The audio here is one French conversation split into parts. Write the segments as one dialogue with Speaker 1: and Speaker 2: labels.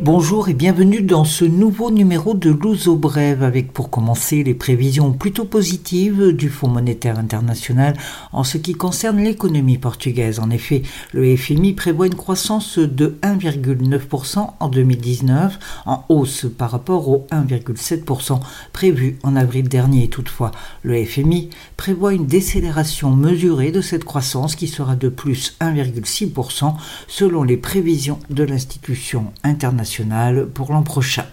Speaker 1: Bonjour et bienvenue dans ce nouveau numéro de l'Ouzo Brève avec pour commencer les prévisions plutôt positives du Fonds monétaire international en ce qui concerne l'économie portugaise. En effet, le FMI prévoit une croissance de 1,9% en 2019 en hausse par rapport au 1,7% prévu en avril dernier. Toutefois, le FMI prévoit une décélération mesurée de cette croissance qui sera de plus 1,6% selon les prévisions de l'institution internationale pour l'an prochain.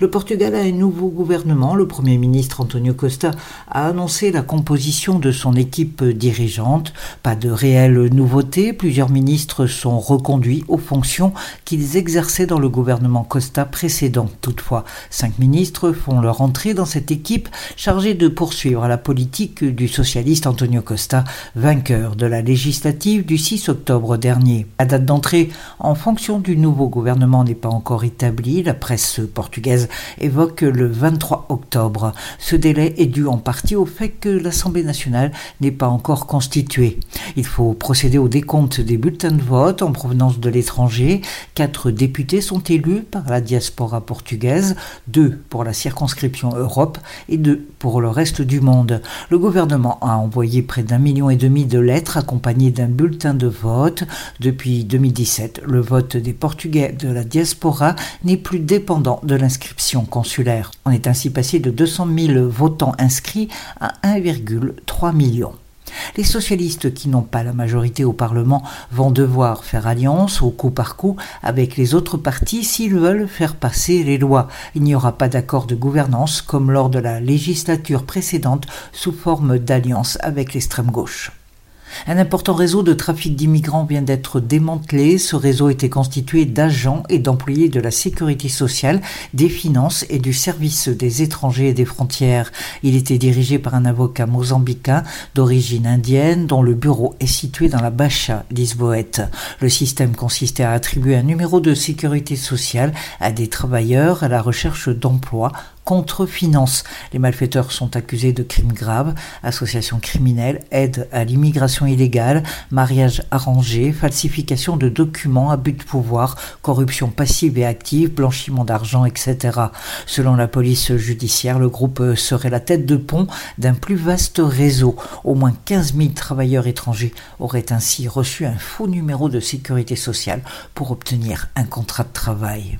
Speaker 1: Le Portugal a un nouveau gouvernement. Le Premier ministre Antonio Costa a annoncé la composition de son équipe dirigeante. Pas de réelle nouveauté. Plusieurs ministres sont reconduits aux fonctions qu'ils exerçaient dans le gouvernement Costa précédent. Toutefois, cinq ministres font leur entrée dans cette équipe chargée de poursuivre la politique du socialiste Antonio Costa, vainqueur de la législative du 6 octobre dernier. La date d'entrée en fonction du nouveau gouvernement n'est pas encore établie. La presse portugaise évoque le 23 octobre. Ce délai est dû en partie au fait que l'Assemblée nationale n'est pas encore constituée. Il faut procéder au décompte des bulletins de vote en provenance de l'étranger. Quatre députés sont élus par la diaspora portugaise, deux pour la circonscription Europe et deux pour le reste du monde. Le gouvernement a envoyé près d'un million et demi de lettres accompagnées d'un bulletin de vote. Depuis 2017, le vote des Portugais de la diaspora n'est plus dépendant de l'inscription consulaire. On est ainsi passé de 200 000 votants inscrits à 1,3 million. Les socialistes qui n'ont pas la majorité au Parlement vont devoir faire alliance au coup par coup avec les autres partis s'ils veulent faire passer les lois. Il n'y aura pas d'accord de gouvernance comme lors de la législature précédente sous forme d'alliance avec l'extrême gauche. Un important réseau de trafic d'immigrants vient d'être démantelé. Ce réseau était constitué d'agents et d'employés de la sécurité sociale, des finances et du service des étrangers et des frontières. Il était dirigé par un avocat mozambicain d'origine indienne dont le bureau est situé dans la Bacha Lisboète. Le système consistait à attribuer un numéro de sécurité sociale à des travailleurs à la recherche d'emploi contre-finance. Les malfaiteurs sont accusés de crimes graves, association criminelle, aide à l'immigration illégale, mariage arrangé, falsification de documents, abus de pouvoir, corruption passive et active, blanchiment d'argent, etc. Selon la police judiciaire, le groupe serait la tête de pont d'un plus vaste réseau. Au moins 15 000 travailleurs étrangers auraient ainsi reçu un faux numéro de sécurité sociale pour obtenir un contrat de travail.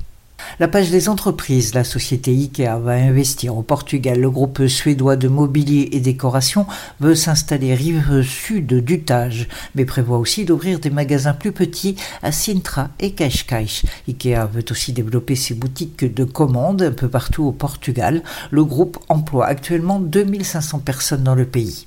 Speaker 1: La page des entreprises, la société IKEA va investir au Portugal. Le groupe suédois de mobilier et décoration veut s'installer rive sud du Tage, mais prévoit aussi d'ouvrir des magasins plus petits à Sintra et Cascais. IKEA veut aussi développer ses boutiques de commande un peu partout au Portugal. Le groupe emploie actuellement 2500 personnes dans le pays.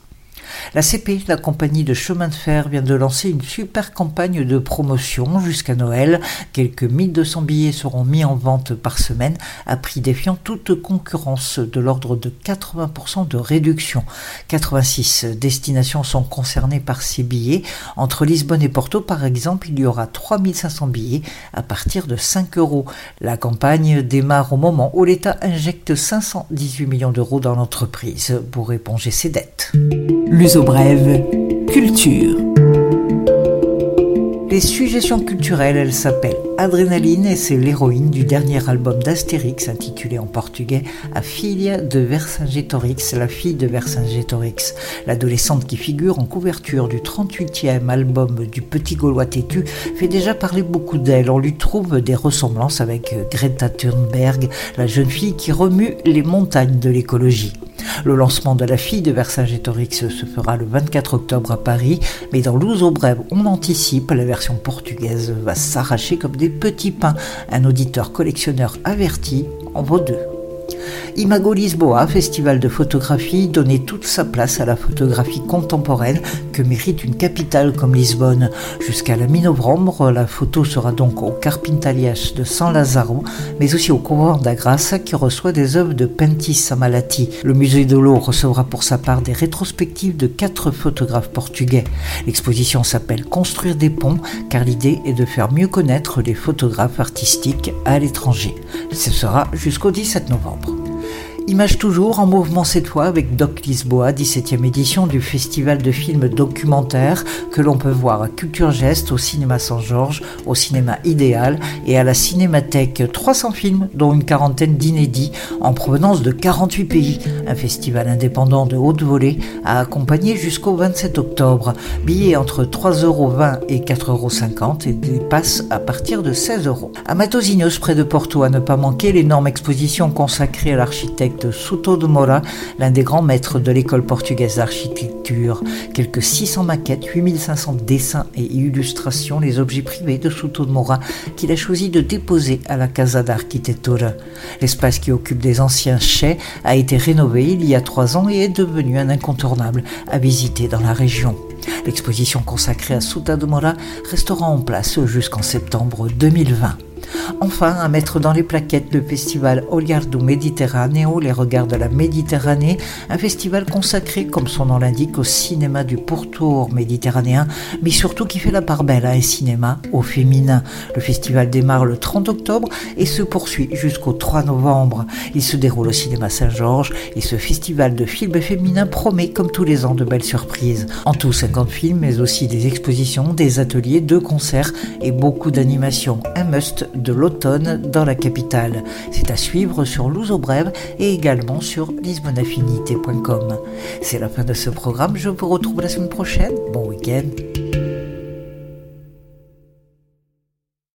Speaker 1: La CP, la compagnie de chemin de fer, vient de lancer une super campagne de promotion jusqu'à Noël. Quelques 1200 billets seront mis en vente par semaine à prix défiant toute concurrence de l'ordre de 80% de réduction. 86 destinations sont concernées par ces billets. Entre Lisbonne et Porto, par exemple, il y aura 3500 billets à partir de 5 euros. La campagne démarre au moment où l'État injecte 518 millions d'euros dans l'entreprise pour éponger ses dettes.
Speaker 2: L'uso brève, culture.
Speaker 1: Les suggestions culturelles, elle s'appelle Adrénaline et c'est l'héroïne du dernier album d'Astérix intitulé en portugais A Filha de Vercingétorix, la fille de Vercingétorix. L'adolescente qui figure en couverture du 38e album du Petit Gaulois têtu fait déjà parler beaucoup d'elle. On lui trouve des ressemblances avec Greta Thunberg, la jeune fille qui remue les montagnes de l'écologie. Le lancement de la fille de Vercingétorix se fera le 24 octobre à Paris, mais dans Brève, on anticipe, la version portugaise va s'arracher comme des petits pains. Un auditeur collectionneur averti en vaut deux. Imago Lisboa, festival de photographie, donnait toute sa place à la photographie contemporaine que mérite une capitale comme Lisbonne. Jusqu'à la mi-novembre, la photo sera donc au Carpintalias de San Lazaro, mais aussi au Couvent da Graça qui reçoit des œuvres de Pentis Samalati. Le musée de l'eau recevra pour sa part des rétrospectives de quatre photographes portugais. L'exposition s'appelle Construire des ponts car l'idée est de faire mieux connaître les photographes artistiques à l'étranger. Ce sera jusqu'au 17 novembre. Image toujours en mouvement cette fois avec Doc Lisboa, 17e édition du festival de films documentaires que l'on peut voir à Culture Geste, au cinéma Saint-Georges, au cinéma Idéal et à la Cinémathèque. 300 films, dont une quarantaine d'inédits en provenance de 48 pays. Un festival indépendant de haute volée à accompagner jusqu'au 27 octobre. Billets entre 3,20 euros et 4,50 euros et des passes à partir de 16 euros. À Matosinhos, près de Porto, à ne pas manquer l'énorme exposition consacrée à l'architecte Souto de Mora, l'un des grands maîtres de l'école portugaise d'architecture. Quelques 600 maquettes, 8500 dessins et illustrations, les objets privés de Souto de Mora qu'il a choisi de déposer à la Casa d'Arquitectura. L'espace qui occupe des anciens chais a été rénové il y a trois ans et est devenu un incontournable à visiter dans la région. L'exposition consacrée à Souto de Mora restera en place jusqu'en septembre 2020. Enfin, à mettre dans les plaquettes le festival Olhardo Mediterraneo, les regards de la Méditerranée, un festival consacré, comme son nom l'indique, au cinéma du pourtour méditerranéen, mais surtout qui fait la part belle à un cinéma au féminin. Le festival démarre le 30 octobre et se poursuit jusqu'au 3 novembre. Il se déroule au cinéma Saint-Georges et ce festival de films féminins promet, comme tous les ans, de belles surprises. En tout, 50 films, mais aussi des expositions, des ateliers, deux concerts et beaucoup d'animations. Un must de l'automne dans la capitale. C'est à suivre sur Luso Brève et également sur lisbonaffinité.com. C'est la fin de ce programme, je vous retrouve la semaine prochaine. Bon week-end.